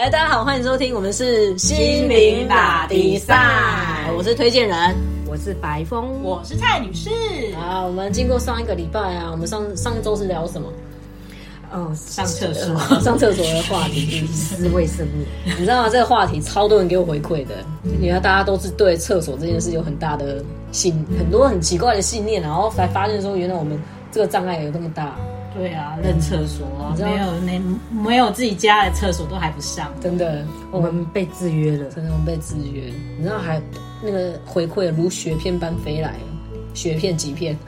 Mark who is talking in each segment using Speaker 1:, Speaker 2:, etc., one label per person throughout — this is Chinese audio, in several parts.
Speaker 1: 哎，大家好，欢迎收听，我们是心灵打比赛，我是推荐人，
Speaker 2: 我是白峰，
Speaker 3: 我是蔡女士。
Speaker 1: 啊，我们经过上一个礼拜啊，我们上上周是聊什么？
Speaker 2: 哦，
Speaker 3: 上厕所，
Speaker 1: 上厕所 的话题，
Speaker 2: 思维生命。
Speaker 1: 你知道吗？这个话题超多人给我回馈的，你看大家都是对厕所这件事有很大的信，很多很奇怪的信念，然后才发现说，原来我们这个障碍有这么大。
Speaker 3: 对啊，认厕所啊没有那没有自己家的厕所都还不上，
Speaker 1: 真的，
Speaker 2: 我们被制约了，
Speaker 1: 真的我们被制约。你知道还那个回馈如雪片般飞来，雪片几片，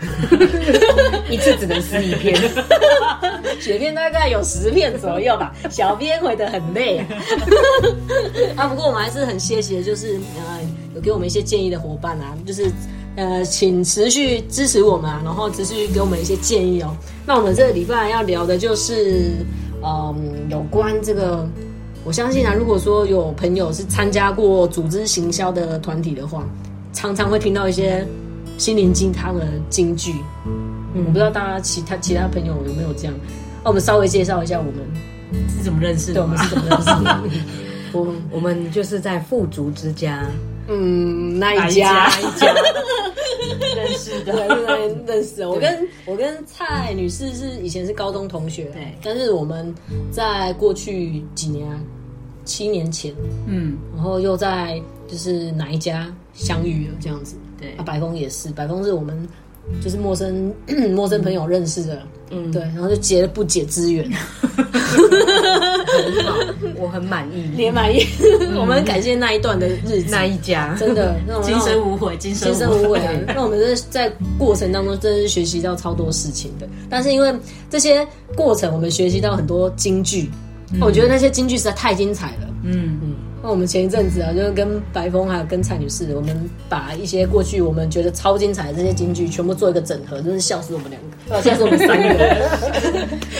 Speaker 2: 一次只能撕一片，
Speaker 1: 雪片大概有十片左右吧。小编回的很累 啊，不过我们还是很谢谢，就是呃有给我们一些建议的伙伴啊，就是。呃，请持续支持我们啊，然后持续给我们一些建议哦。那我们这个礼拜要聊的就是，嗯，有关这个，我相信啊，如果说有朋友是参加过组织行销的团体的话，常常会听到一些心灵鸡汤的金句。嗯，我不知道大家其他其他朋友有没有这样？那我们稍微介绍一下我们
Speaker 3: 是怎么认识的，
Speaker 1: 我们是怎么认识的？
Speaker 2: 我 我们就是在富足之家。
Speaker 1: 嗯，那一家。
Speaker 3: 一家？认识的，
Speaker 1: 认认识。我跟我跟蔡女士是以前是高中同学，
Speaker 3: 对。
Speaker 1: 但是我们在过去几年，七年前，嗯，然后又在就是哪一家？相遇了这样子。
Speaker 3: 对，
Speaker 1: 啊，白峰也是，白峰是我们。就是陌生 陌生朋友认识的，嗯，对，然后就结了不解之缘，很
Speaker 2: 好，我很满意，
Speaker 1: 也满意。我们感谢那一段的日子，
Speaker 2: 那一家。
Speaker 1: 真的，
Speaker 3: 今生无悔，今生今生
Speaker 1: 无悔。那我们是在过程当中真是学习到超多事情的，但是因为这些过程，我们学习到很多京剧，我觉得那些京剧实在太精彩了，嗯。嗯。那我们前一阵子啊，就是跟白峰还有跟蔡女士，我们把一些过去我们觉得超精彩的这些金句，全部做一个整合，真是笑死我们两个，笑死我们三个。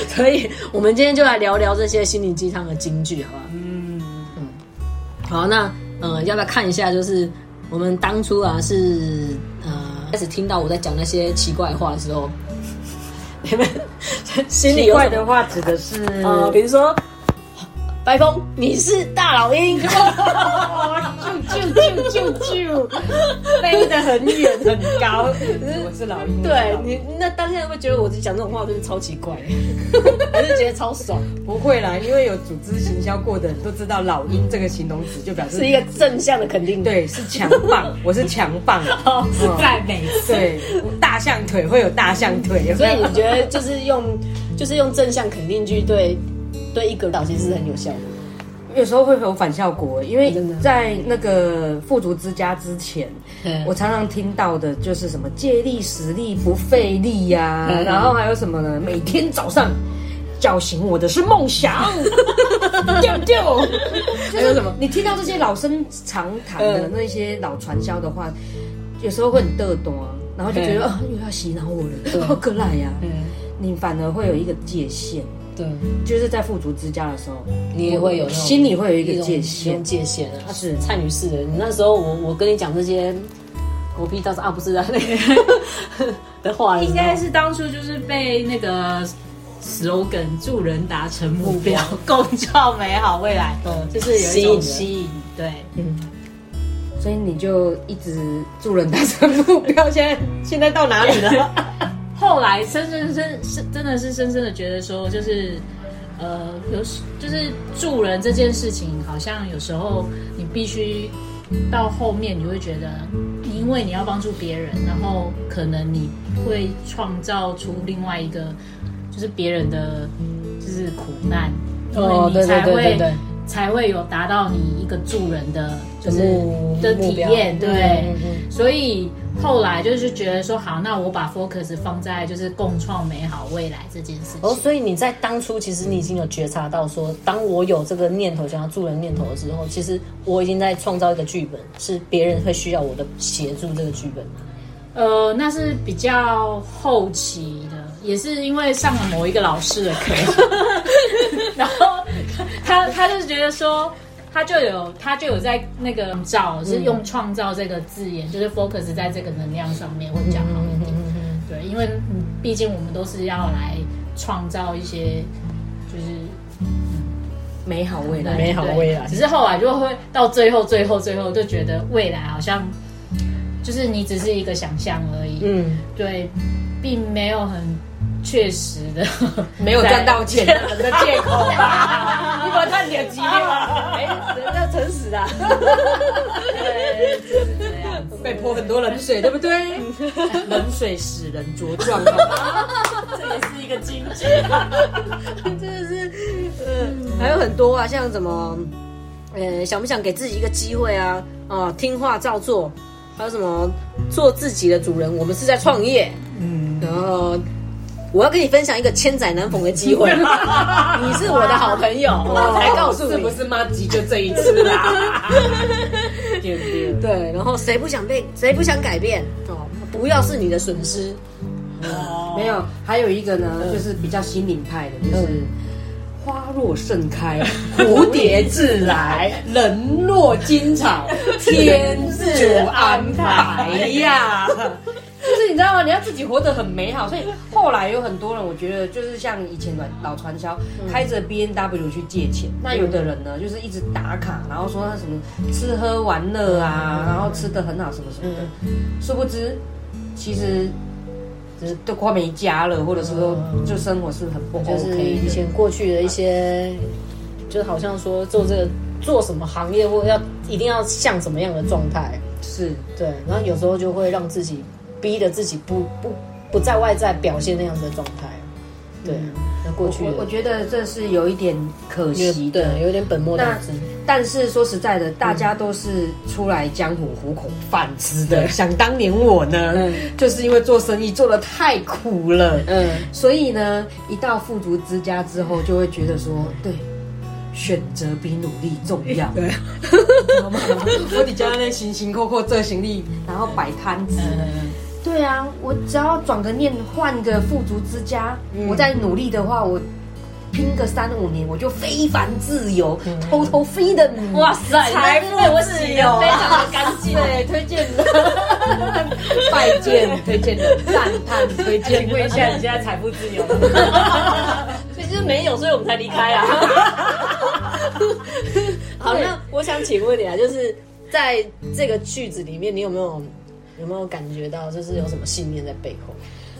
Speaker 1: 所以，我们今天就来聊聊这些心灵鸡汤的金句，好吧？嗯嗯。好，那呃，要不要看一下？就是我们当初啊，是呃开始听到我在讲那些奇怪话的时候，你们心里
Speaker 2: 怪的话指的是
Speaker 1: 呃，比如说。白峰，你是大老鹰，
Speaker 3: 啾啾啾啾啾，飞得很远很高。
Speaker 2: 我是老鹰，
Speaker 1: 对你那当下会觉得我讲这种话真是超奇怪，还是觉得超爽？
Speaker 2: 不会啦，因为有组织行销过的人都知道，老鹰这个形容词就表示
Speaker 1: 是一个正向的肯定，
Speaker 2: 对，是强棒，我是强棒，
Speaker 3: 是赞美。
Speaker 2: 对，大象腿会有大象腿，
Speaker 1: 所以你觉得就是用就是用正向肯定句对。对一个导其实是很有效的，
Speaker 2: 有时候会有反效果。因为在那个富足之家之前，我常常听到的就是什么借力使力不费力呀，然后还有什么呢？每天早上叫醒我的是梦想，丢丢。还有什么？你听到这些老生常谈的那些老传销的话，有时候会很嘚懂啊，然后就觉得啊又要洗脑我了，好可爱呀。你反而会有一个界限。
Speaker 1: 对，
Speaker 2: 就是在富足之家的时候，
Speaker 1: 你也会有
Speaker 2: 心里会有一个界限，
Speaker 1: 界限啊。他是。蔡女士的，你那时候我我跟你讲这些狗屁倒是啊不是啊那个 的话，
Speaker 3: 应该是当初就是被那个 slogan 助人达成目标，共创美好未来，就是有一种吸引，对，嗯，
Speaker 2: 所以你就一直助人达成目标，现在现在到哪里了？
Speaker 3: 后来深深深深真的是深深的觉得说，就是呃，有就是助人这件事情，好像有时候你必须到后面，你会觉得，因为你要帮助别人，然后可能你会创造出另外一个，就是别人的就是苦难，因为你才会才会有达到你一个助人的就是的体验，对，所以。后来就是觉得说好，那我把 focus 放在就是共创美好未来这件事情。
Speaker 1: 哦，所以你在当初其实你已经有觉察到说，当我有这个念头想要助人念头的时候，其实我已经在创造一个剧本，是别人会需要我的协助这个剧本。
Speaker 3: 呃，那是比较后期的，也是因为上了某一个老师的课，然后他他就是觉得说。他就有，他就有在那个造，是用创造这个字眼，就是 focus 在这个能量上面，会比较好一点。对，因为毕竟我们都是要来创造一些，就是
Speaker 2: 美好未来，
Speaker 1: 美好未来。
Speaker 3: 只是后来就会到最后，最后，最后就觉得未来好像就是你只是一个想象而已。嗯，对，并没有很确实的，
Speaker 2: 没有赚到钱的借口。你把赚点急吗？
Speaker 1: 哎，人要诚实啊。
Speaker 3: 对，就是这样，
Speaker 2: 被泼很多冷水，对不对？冷水使人茁壮，
Speaker 3: 这也是一个境界。
Speaker 1: 真的是，嗯，还有很多啊，像什么，呃，想不想给自己一个机会啊？啊，听话照做，还有什么做自己的主人？我们是在创业，嗯，然后。我要跟你分享一个千载难逢的机会，你是我的好朋友，我才告诉你，
Speaker 2: 是不是妈急就这一次啦？
Speaker 1: 对，然后谁不想被，谁不想改变哦？不要是你的损失。
Speaker 2: 哦，没有，还有一个呢，就是比较心灵派的，就是花若盛开，蝴蝶自来，人若惊草，天自安排呀。就是你知道吗？你要自己活得很美好，所以后来有很多人，我觉得就是像以前的老传销，开着 B N W 去借钱。那有的人呢，就是一直打卡，然后说他什么吃喝玩乐啊，然后吃的很好什么什么的。殊不知，其实就是都快没家了，或者是说就生活是很不 OK。
Speaker 1: 就是以前过去的一些，就好像说做这个做什么行业，或者要一定要像什么样的状态，
Speaker 2: 是
Speaker 1: 对。然后有时候就会让自己。逼着自己不不不在外在表现那样子的状态，对，那过去
Speaker 2: 我觉得这是有一点可惜的，
Speaker 1: 有点本末倒置。
Speaker 2: 但是说实在的，大家都是出来江湖糊口饭吃的。想当年我呢，就是因为做生意做的太苦了，嗯，所以呢，一到富足之家之后，就会觉得说，对，选择比努力重要。对，我底家那辛辛苦苦做行李，然后摆摊子。对啊，我只要转个念，换个富足之家，我再努力的话，我拼个三五年，我就非凡自由，偷偷飞的，
Speaker 3: 哇塞，财富自由，非常的干净，
Speaker 2: 对，推荐的，拜见，推荐的，赞叹，推荐。
Speaker 3: 请问一下，你现在财富自由？
Speaker 1: 其实没有，所以我们才离开啊。好，那我想请问你啊，就是在这个句子里面，你有没有？有没有感觉到就是有什么信念在背后？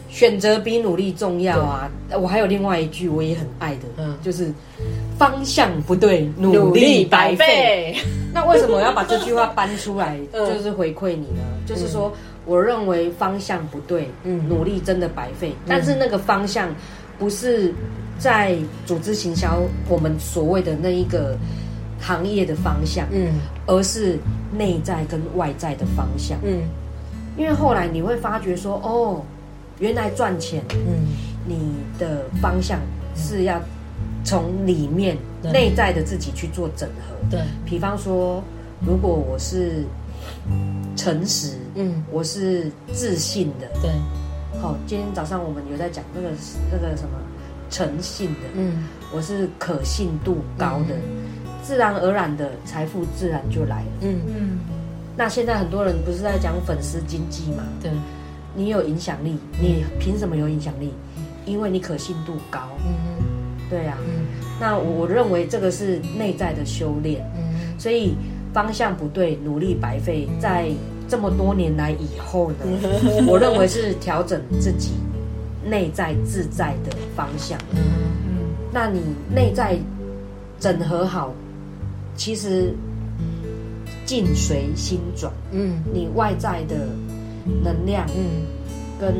Speaker 2: 选择比努力重要啊！我还有另外一句我也很爱的，嗯，就是方向不对，努力白费。那为什么我要把这句话搬出来，就是回馈你呢？就是说，我认为方向不对，嗯，努力真的白费。但是那个方向不是在组织行销我们所谓的那一个行业的方向，嗯，而是内在跟外在的方向，嗯。因为后来你会发觉说，哦，原来赚钱，嗯，你的方向是要从里面内在的自己去做整合。
Speaker 1: 对，
Speaker 2: 比方说，如果我是诚实，嗯，我是自信的，
Speaker 1: 对。
Speaker 2: 好，今天早上我们有在讲那个那个什么诚信的，嗯，我是可信度高的，自然而然的财富自然就来了，嗯。嗯。那现在很多人不是在讲粉丝经济吗？
Speaker 1: 对，
Speaker 2: 你有影响力，你凭什么有影响力？因为你可信度高。对呀。嗯，那我我认为这个是内在的修炼。嗯所以方向不对，努力白费。在这么多年来以后呢，我认为是调整自己内在自在的方向。嗯嗯，那你内在整合好，其实。境随心转，嗯，你外在的能量，嗯，跟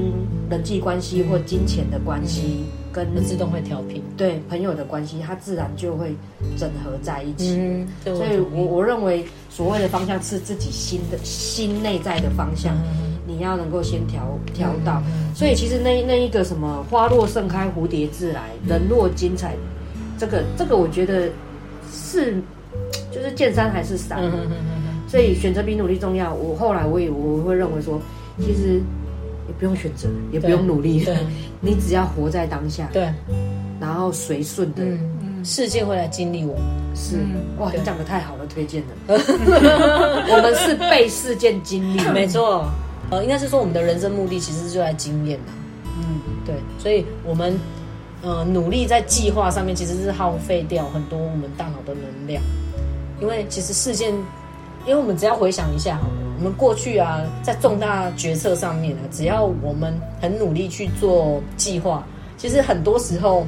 Speaker 2: 人际关系或金钱的关系，跟
Speaker 1: 自动会调频，
Speaker 2: 对朋友的关系，它自然就会整合在一起。嗯，所以我我认为所谓的方向是自己心的心内在的方向，你要能够先调调到。所以其实那那一个什么花落盛开，蝴蝶自来，人若精彩，这个这个我觉得是。就是见山还是山，所以选择比努力重要。我后来我也我会认为说，其实也不用选择，也不用努力，你只要活在当下，
Speaker 1: 对，
Speaker 2: 然后随顺的，
Speaker 1: 世界会来经历我。
Speaker 2: 是哇，你讲的太好了，推荐的。我们是被事件经历，
Speaker 1: 没错。呃，应该是说我们的人生目的其实就在经验的。嗯，对，所以我们呃努力在计划上面，其实是耗费掉很多我们大脑的能量。因为其实事件，因为我们只要回想一下好了，我们过去啊，在重大决策上面啊，只要我们很努力去做计划，其实很多时候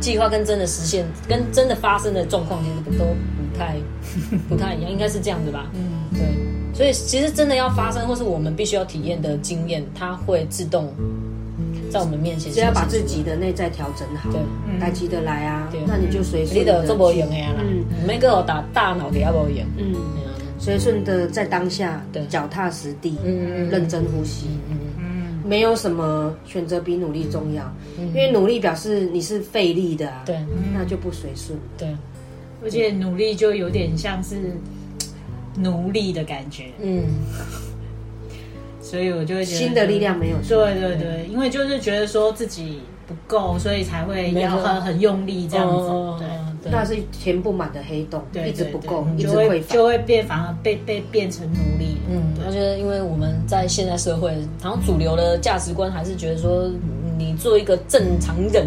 Speaker 1: 计划跟真的实现、跟真的发生的状况，其实都不太 不太一样，应该是这样子吧？嗯，对。所以其实真的要发生，或是我们必须要体验的经验，它会自动在我们面前。
Speaker 2: 只要把自己的内在调整好，对，来记得来啊，那你就随
Speaker 1: 顺
Speaker 2: 的。
Speaker 1: 做无用的啦，嗯，每个我打大脑底下无用，嗯，
Speaker 2: 随顺的在当下，脚踏实地，嗯嗯，认真呼吸，嗯嗯，没有什么选择比努力重要，因为努力表示你是费力的，对，那就不随顺，
Speaker 1: 对，
Speaker 3: 而且努力就有点像是。奴隶的感觉，嗯，所以我就会觉得
Speaker 2: 新的力量没有，
Speaker 3: 对对对，因为就是觉得说自己不够，所以才会要很很用力这样子，对，
Speaker 2: 那是填不满的黑洞，一直不够，一直
Speaker 3: 会就会变，反而被被变成奴隶，
Speaker 1: 嗯，我觉得因为我们在现在社会，好像主流的价值观还是觉得说，你做一个正常人，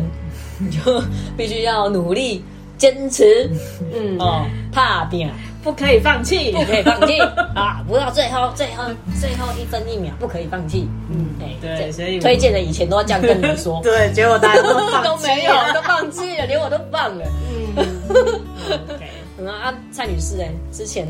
Speaker 1: 你 就必须要努力坚持，嗯哦，怕变。
Speaker 3: 不可以放弃，
Speaker 1: 不可以放弃 啊！不到最后，最后，最后一分一秒，不可以放弃。
Speaker 3: 嗯，对，所以
Speaker 1: 推荐的以前都要这样跟你说。
Speaker 3: 对，结果大家都
Speaker 1: 都没有，都放弃了，连我都放了。嗯，OK。啊，蔡女士，哎，之前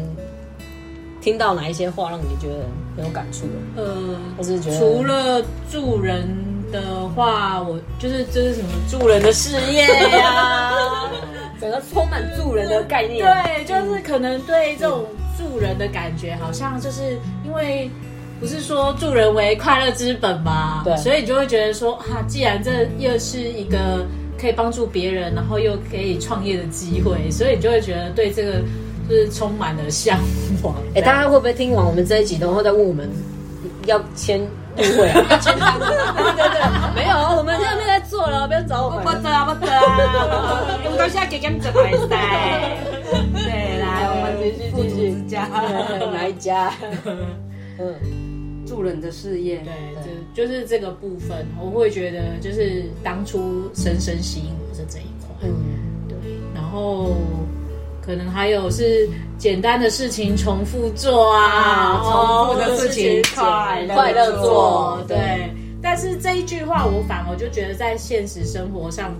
Speaker 1: 听到哪一些话让你觉得很有感触的？呃，我是觉得
Speaker 3: 除了助人的话，我就是这是什么助人的事业呀。
Speaker 1: 整个充满助人的概念，
Speaker 3: 对，就是可能对这种助人的感觉，好像就是因为不是说助人为快乐之本嘛，对，所以你就会觉得说，哈，既然这又是一个可以帮助别人，然后又可以创业的机会，所以你就会觉得对这个就是充满了向往。
Speaker 1: 哎，大家会不会听完我们这一集，然后再问我们要签？不会啊，对对对，没有，我们现在在做了，不要找我们。
Speaker 3: 不做啊，不做啊，我们现在给他们做比赛。对，来，我们继续继续加
Speaker 1: 哪一家？
Speaker 2: 嗯，助人的事业，
Speaker 3: 对，就就是这个部分，我会觉得就是当初深深吸引我是这一块。嗯，对，然后。可能还有是简单的事情重复做啊，
Speaker 2: 重复的事情
Speaker 1: 快乐做，
Speaker 3: 对。但是这一句话，我反而就觉得在现实生活上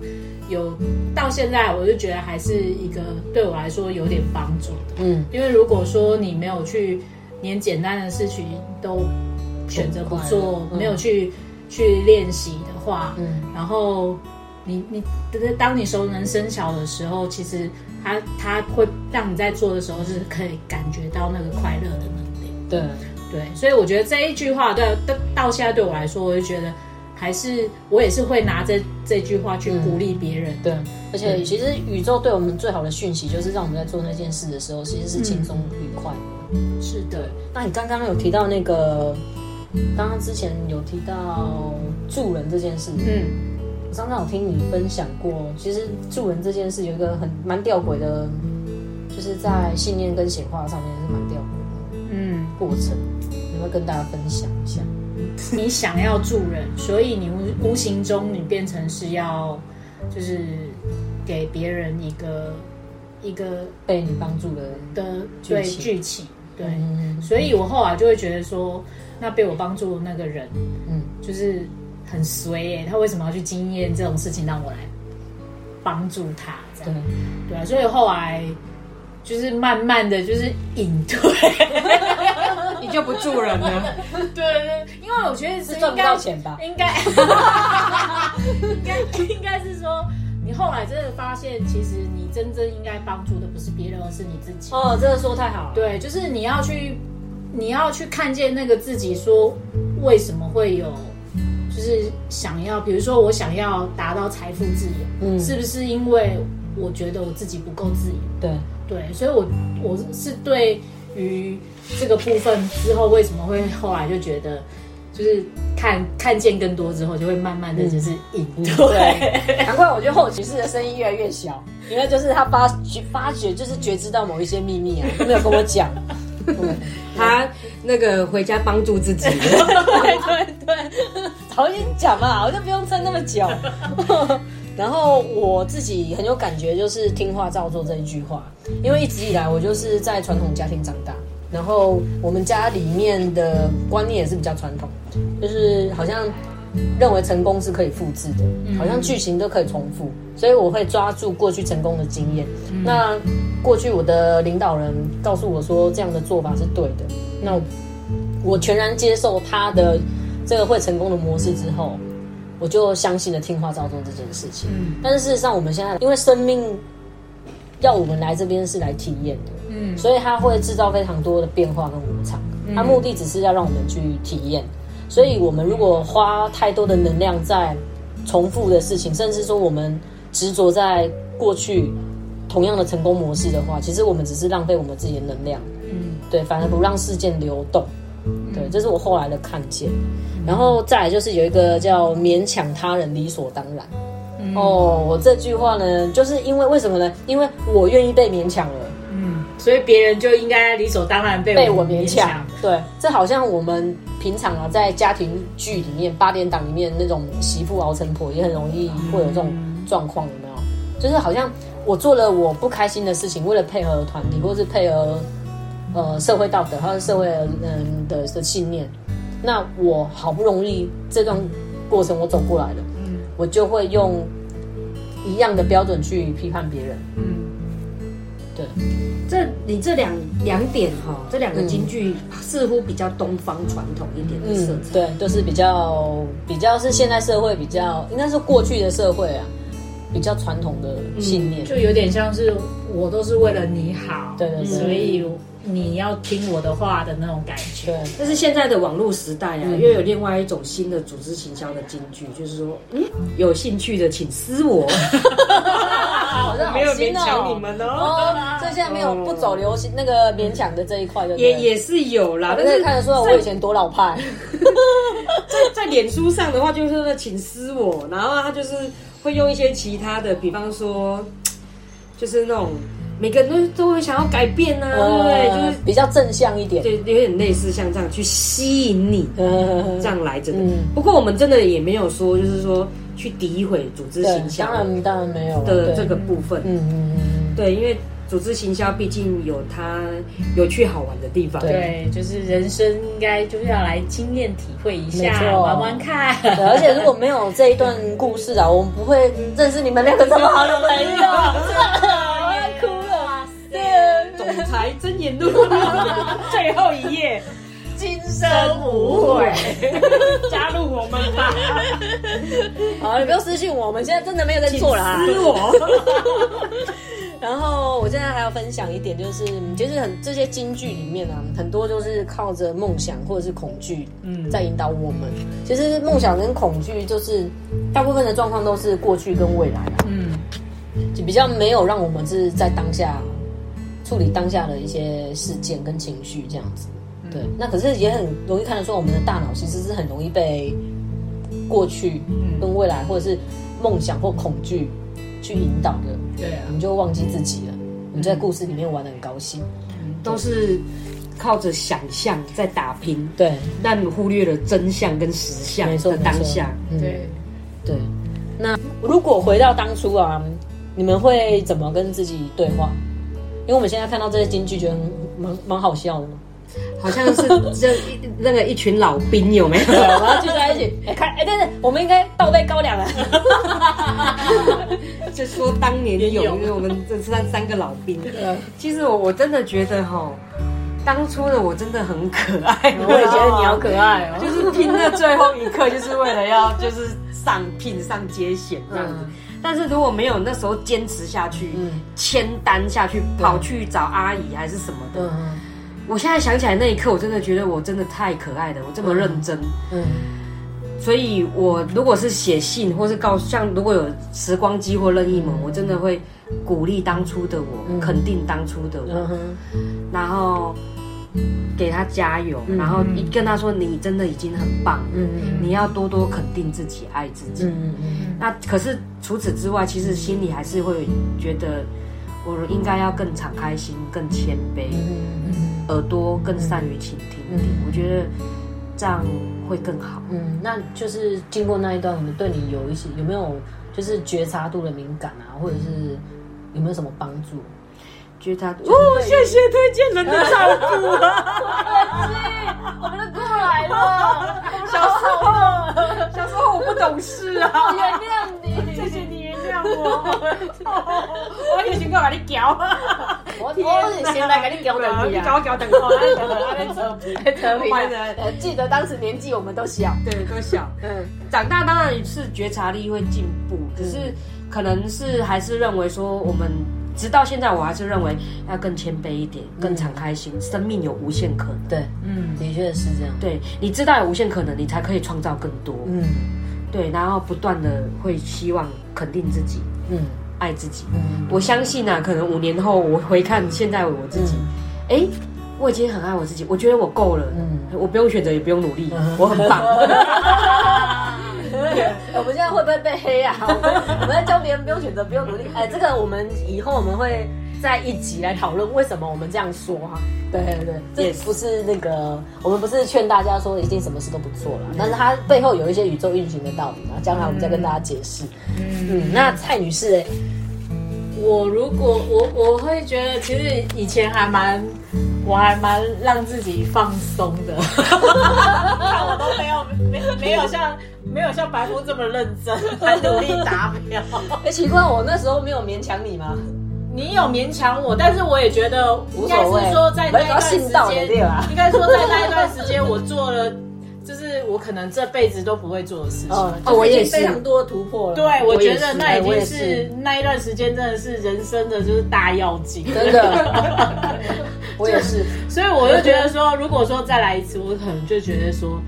Speaker 3: 有到现在，我就觉得还是一个对我来说有点帮助的。嗯，因为如果说你没有去连简单的事情都选择不做，没有去去练习的话，嗯，然后你你当你熟能生巧的时候，其实。它它会让你在做的时候是可以感觉到那个快乐的能力。
Speaker 1: 对
Speaker 3: 对，所以我觉得这一句话对到到现在对我来说，我就觉得还是我也是会拿这这句话去鼓励别人。
Speaker 1: 对，而且其实宇宙对我们最好的讯息，就是让我们在做那件事的时候，其实是轻松愉快。
Speaker 3: 是的。
Speaker 1: 那你刚刚有提到那个，刚刚之前有提到助人这件事。嗯。刚刚有听你分享过，其实助人这件事有一个很蛮吊诡的，就是在信念跟显化上面是蛮吊诡的，嗯，过程，你会跟大家分享一下？
Speaker 3: 你想要助人，所以你无无形中你变成是要，就是给别人一个一个
Speaker 1: 被你帮助的
Speaker 3: 的对剧情，对，所以我后来就会觉得说，那被我帮助的那个人，嗯，就是。很衰耶，他为什么要去经验这种事情让我来帮助他？这样对啊，所以后来就是慢慢的就是隐退，
Speaker 2: 你就不助人了。
Speaker 3: 对对，因为我觉得
Speaker 1: 是赚不到钱吧？
Speaker 3: 应该应该应该是说，你后来真的发现，其实你真正应该帮助的不是别人，而是你自己。
Speaker 1: 哦，这个说太好了。
Speaker 3: 对，就是你要去你要去看见那个自己，说为什么会有。就是想要，比如说我想要达到财富自由，嗯，是不是因为我觉得我自己不够自由？
Speaker 1: 对
Speaker 3: 对，所以我我是对于这个部分之后为什么会后来就觉得，就是看看见更多之后，就会慢慢的就是隐 对。
Speaker 1: 难怪我觉得后骑士的声音越来越小，因为就是他发觉发觉就是觉知到某一些秘密啊，都没有跟我讲。
Speaker 2: 他那个回家帮助自己。
Speaker 1: 对对对。早点讲嘛，我就不用撑那么久。然后我自己很有感觉，就是听话照做这一句话，因为一直以来我就是在传统家庭长大，然后我们家里面的观念也是比较传统，就是好像认为成功是可以复制的，好像剧情都可以重复，所以我会抓住过去成功的经验。那过去我的领导人告诉我说这样的做法是对的，那我全然接受他的这个会成功的模式之后。我就相信了听话照做这件事情，嗯，但是事实上我们现在因为生命要我们来这边是来体验的，嗯，所以它会制造非常多的变化跟无常，它目的只是要让我们去体验，所以我们如果花太多的能量在重复的事情，甚至说我们执着在过去同样的成功模式的话，其实我们只是浪费我们自己的能量，嗯，对，反而不让事件流动。对，这是我后来的看见，然后再来就是有一个叫勉强他人理所当然。哦，我这句话呢，就是因为为什么呢？因为我愿意被勉强了，
Speaker 3: 嗯，所以别人就应该理所当然被
Speaker 1: 被我勉强。对，这好像我们平常啊，在家庭剧里面、八点档里面那种媳妇熬成婆，也很容易会有这种状况，有没有？就是好像我做了我不开心的事情，为了配合团体，或是配合。呃，社会道德还有社会嗯的的信念，那我好不容易这段过程我走过来了，嗯，我就会用一样的标准去批判别人，嗯，对，
Speaker 2: 这你这两两点哈，这两个京剧似乎比较东方传统一点的色彩，
Speaker 1: 对，都是比较比较是现代社会比较应该是过去的社会啊，比较传统的信念，
Speaker 3: 就有点像是我都是为了你好，
Speaker 1: 对对对，
Speaker 3: 所以。你要听我的话的那种感觉，
Speaker 2: 但是现在的网络时代啊，又有另外一种新的组织行销的金句，就是说，嗯，有兴趣的请私我，
Speaker 1: 没有勉强你们哦。这现在没有不走流行那个勉强的这一块，
Speaker 2: 也也是有啦。但是
Speaker 1: 看得出来我以前多老派。
Speaker 2: 在在脸书上的话，就是请私我，然后他就是会用一些其他的，比方说，就是那种。每个人都都会想要改变呢，对不对？就是
Speaker 1: 比较正向一点，
Speaker 2: 对，有点类似像这样去吸引你，这样来着的。不过我们真的也没有说，就是说去诋毁组织形象，
Speaker 1: 当然当然没有
Speaker 2: 的这个部分。嗯嗯嗯，对，因为组织行销毕竟有它有趣好玩的地方。
Speaker 3: 对，就是人生应该就是要来经验体会一下，玩玩看。
Speaker 1: 而且如果没有这一段故事啊，我们不会 认识你们两个这么好的朋友。
Speaker 2: 我要哭了，对总裁真言录 最后一页，
Speaker 3: 今生无悔，加入我们吧！
Speaker 1: 好，你不用私信我，我们现在真的没有在做了。
Speaker 2: 私我。
Speaker 1: 然后我现在还要分享一点，就是其实很这些京剧里面啊，很多就是靠着梦想或者是恐惧，嗯，在引导我们。其实梦想跟恐惧，就是大部分的状况都是过去跟未来啊，嗯，就比较没有让我们是在当下。处理当下的一些事件跟情绪，这样子，对。那可是也很容易看得出，我们的大脑其实是很容易被过去跟未来，或者是梦想或恐惧去引导的。
Speaker 3: 对啊，
Speaker 1: 我们就忘记自己了。我们在故事里面玩的很高兴，
Speaker 2: 都是靠着想象在打拼。
Speaker 1: 对，
Speaker 2: 但忽略了真相跟实相的当下。
Speaker 3: 对，
Speaker 1: 对。那如果回到当初啊，你们会怎么跟自己对话？因为我们现在看到这些京剧，觉得蛮蛮好笑的嘛，
Speaker 2: 好像是这那个一群老兵有没有？
Speaker 1: 然后聚在一起，哎看，哎，但是我们应该倒杯高粱啊！
Speaker 2: 就说当年有，因为我们这三三个老兵。其实我我真的觉得哈，当初的我真的很可爱，
Speaker 1: 我也觉得你好可爱哦，
Speaker 2: 就是拼到最后一刻，就是为了要就是上聘上接险这样子。但是如果没有那时候坚持下去，签单下去，跑去找阿姨还是什么的，我现在想起来那一刻，我真的觉得我真的太可爱了，我这么认真。嗯，所以我如果是写信，或是告像如果有时光机或任意门，我真的会鼓励当初的我，肯定当初的我，然后。给他加油，然后一跟他说你真的已经很棒，嗯。你要多多肯定自己，爱自己，那可是除此之外，其实心里还是会觉得我应该要更敞开心，更谦卑，耳朵更善于倾听一点，我觉得这样会更好。
Speaker 1: 嗯，那就是经过那一段，我们对你有一些有没有就是觉察度的敏感啊，或者是有没有什么帮助？
Speaker 2: 觉察度哦，谢谢推荐人的照顾
Speaker 1: 啊！我们都过来了，
Speaker 2: 小时候，小时候我不懂事啊，
Speaker 1: 原谅你，
Speaker 2: 谢谢你我，我有想过把你教。
Speaker 1: 我我是现在给你教等你啊，
Speaker 2: 教教等我，
Speaker 1: 来扯皮，扯皮。呃，记得当时年纪我们都小，
Speaker 2: 对，都小。嗯，长大当然是觉察力会进步，可是可能是还是认为说，我们直到现在，我还是认为要更谦卑一点，更敞开心，生命有无限可能。
Speaker 1: 对，嗯，的确是这样。
Speaker 2: 对，你知道有无限可能，你才可以创造更多。嗯，对，然后不断的会希望肯定自己。嗯。爱自己，我相信啊，可能五年后我回看现在我自己，哎，我已经很爱我自己，我觉得我够了，嗯，我不用选择，也不用努力，我很棒。
Speaker 1: 我们现在会不会被黑啊？我们在教别人不用选择，不用努力。哎，这个我们以后我们会在一集来讨论为什么我们这样说哈。对对对，也不是那个，我们不是劝大家说一定什么事都不做了，但是它背后有一些宇宙运行的道理然后将来我们再跟大家解释。嗯，那蔡女士哎。
Speaker 3: 我如果我我会觉得，其实以前还蛮，我还蛮让自己放松的。看我都没有没没有像没有像白夫这么认真，还努力达标。
Speaker 1: 哎，奇怪，我那时候没有勉强你吗？
Speaker 3: 你有勉强我，但是我也觉得，应该是说在那一段时间，应该说在那一段时间，我做了。就是我可能这辈子都不会做的事情，哦，
Speaker 1: 我也非常多突破了。
Speaker 3: 对，我觉得那已经是那一段时间真的是人生的就是大要紧，
Speaker 1: 真的。我也是，
Speaker 3: 所以我就觉得说，如果说再来一次，我可能就觉得说。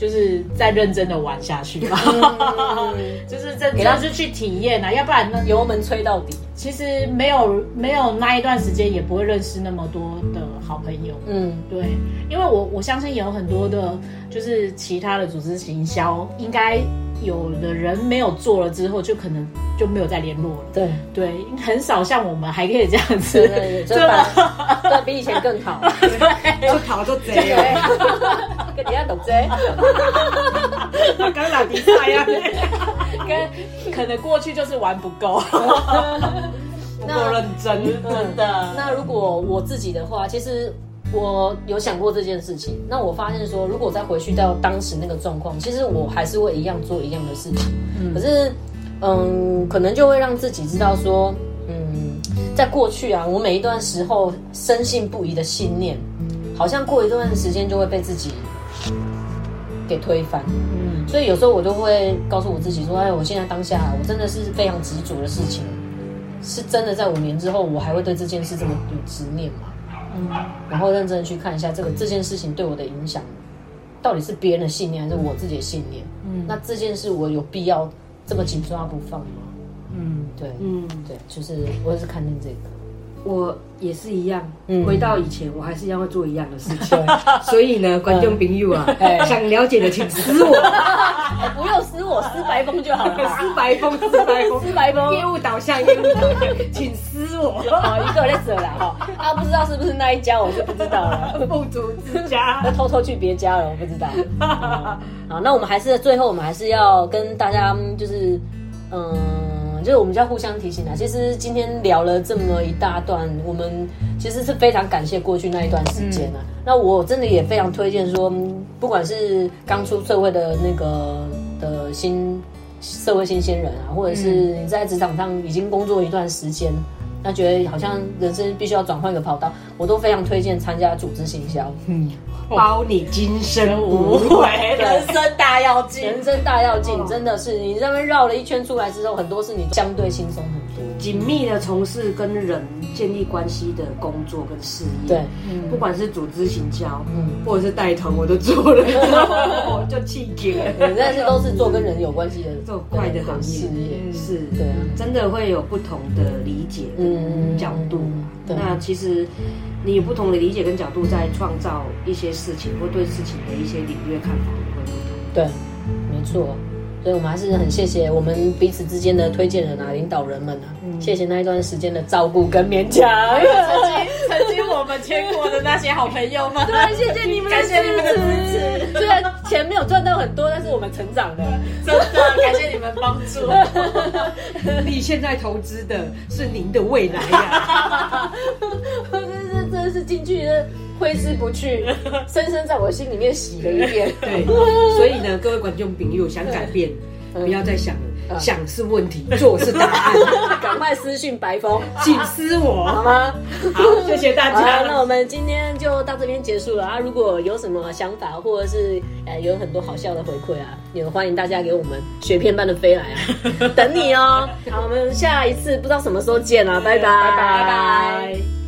Speaker 3: 就是再认真的玩下去吧，就是这主要是去体验啊，要不然呢
Speaker 1: 油门吹到底。
Speaker 3: 其实没有没有那一段时间，也不会认识那么多的好朋友。嗯，对，因为我我相信有很多的，就是其他的组织行销，应该有的人没有做了之后，就可能就没有再联络了。
Speaker 1: 对。
Speaker 3: 对，很少像我们还可以这样子，
Speaker 1: 对 对，比以前更好，
Speaker 2: 就考就贼。
Speaker 1: 跟底下懂。贼，
Speaker 2: 刚打比赛呀，
Speaker 3: 跟可能过去就是玩不够，不够认真，真的。
Speaker 1: 那如果我自己的话，其实我有想过这件事情。那我发现说，如果再回去到当时那个状况，其实我还是会一样做一样的事情。可是，嗯，可能就会让自己知道说，嗯，在过去啊，我每一段时候深信不疑的信念，好像过一段时间就会被自己。给推翻，嗯，所以有时候我都会告诉我自己说，哎，我现在当下，我真的是非常执着的事情，是真的在五年之后，我还会对这件事这么有执念吗？嗯，然后认真去看一下这个这件事情对我的影响，到底是别人的信念还是我自己的信念？嗯，那这件事我有必要这么紧抓不放吗？嗯，对，嗯，对，就是我也是看定这个。
Speaker 2: 我也是一样，回到以前，我还是一样会做一样的事情。所以呢，观众朋友啊，想了解的请私我，
Speaker 1: 风就好了。
Speaker 2: 私白风，私白风，
Speaker 1: 私白风，
Speaker 2: 业务导向，业务导向，请私我。
Speaker 1: 好，一个在这了哈。啊，不知道是不是那一家，我就不知道了。
Speaker 2: 不足之家，
Speaker 1: 偷偷去别家了，我不知道。好，那我们还是最后，我们还是要跟大家就是，嗯。就是我们就要互相提醒啊。其实今天聊了这么一大段，我们其实是非常感谢过去那一段时间啊。那我真的也非常推荐说，不管是刚出社会的那个的新社会新鲜人啊，或者是你在职场上已经工作一段时间，那觉得好像人生必须要转换一个跑道，我都非常推荐参加组织行销。嗯。
Speaker 2: 包你今生无悔，
Speaker 3: 人生大要紧，
Speaker 1: 人生大要紧，真的是你在那边绕了一圈出来之后，很多事你相对轻松很多。
Speaker 2: 紧密的从事跟人建立关系的工作跟事业，
Speaker 1: 对，
Speaker 2: 不管是组织行销，嗯，或者是带团，我都做了，我就气绝。
Speaker 1: 但是都是做跟人有关系的，
Speaker 2: 做快的行业，是，
Speaker 1: 对啊，
Speaker 2: 真的会有不同的理解嗯角度。那其实你有不同的理解跟角度，在创造一些事情或对事情的一些领略看法也会不同。
Speaker 1: 对，没错。所以我们还是很谢谢我们彼此之间的推荐人啊、领导人们啊，谢谢那一段时间的照顾跟勉强。
Speaker 3: 曾经 曾经我们牵过的那些好朋友们，
Speaker 1: 对，谢谢你们，
Speaker 3: 感谢你们的支持。
Speaker 1: 虽然钱没有赚到很多，但是我们成长了，
Speaker 3: 真的感谢你们帮助。
Speaker 2: 你现在投资的是您的未来呀！
Speaker 1: 进去挥之不去，深深在我心里面洗了一遍。
Speaker 2: 对，所以呢，各位观众朋友想改变，不要再想了，想是问题，做是答案。
Speaker 1: 赶快私讯白风，
Speaker 2: 请私我
Speaker 1: 好吗？
Speaker 2: 好，谢谢大家。
Speaker 1: 那我们今天就到这边结束了啊！如果有什么想法，或者是呃有很多好笑的回馈啊，也欢迎大家给我们雪片般的飞来啊，等你哦。好，我们下一次不知道什么时候见啊，拜拜
Speaker 3: 拜拜拜拜。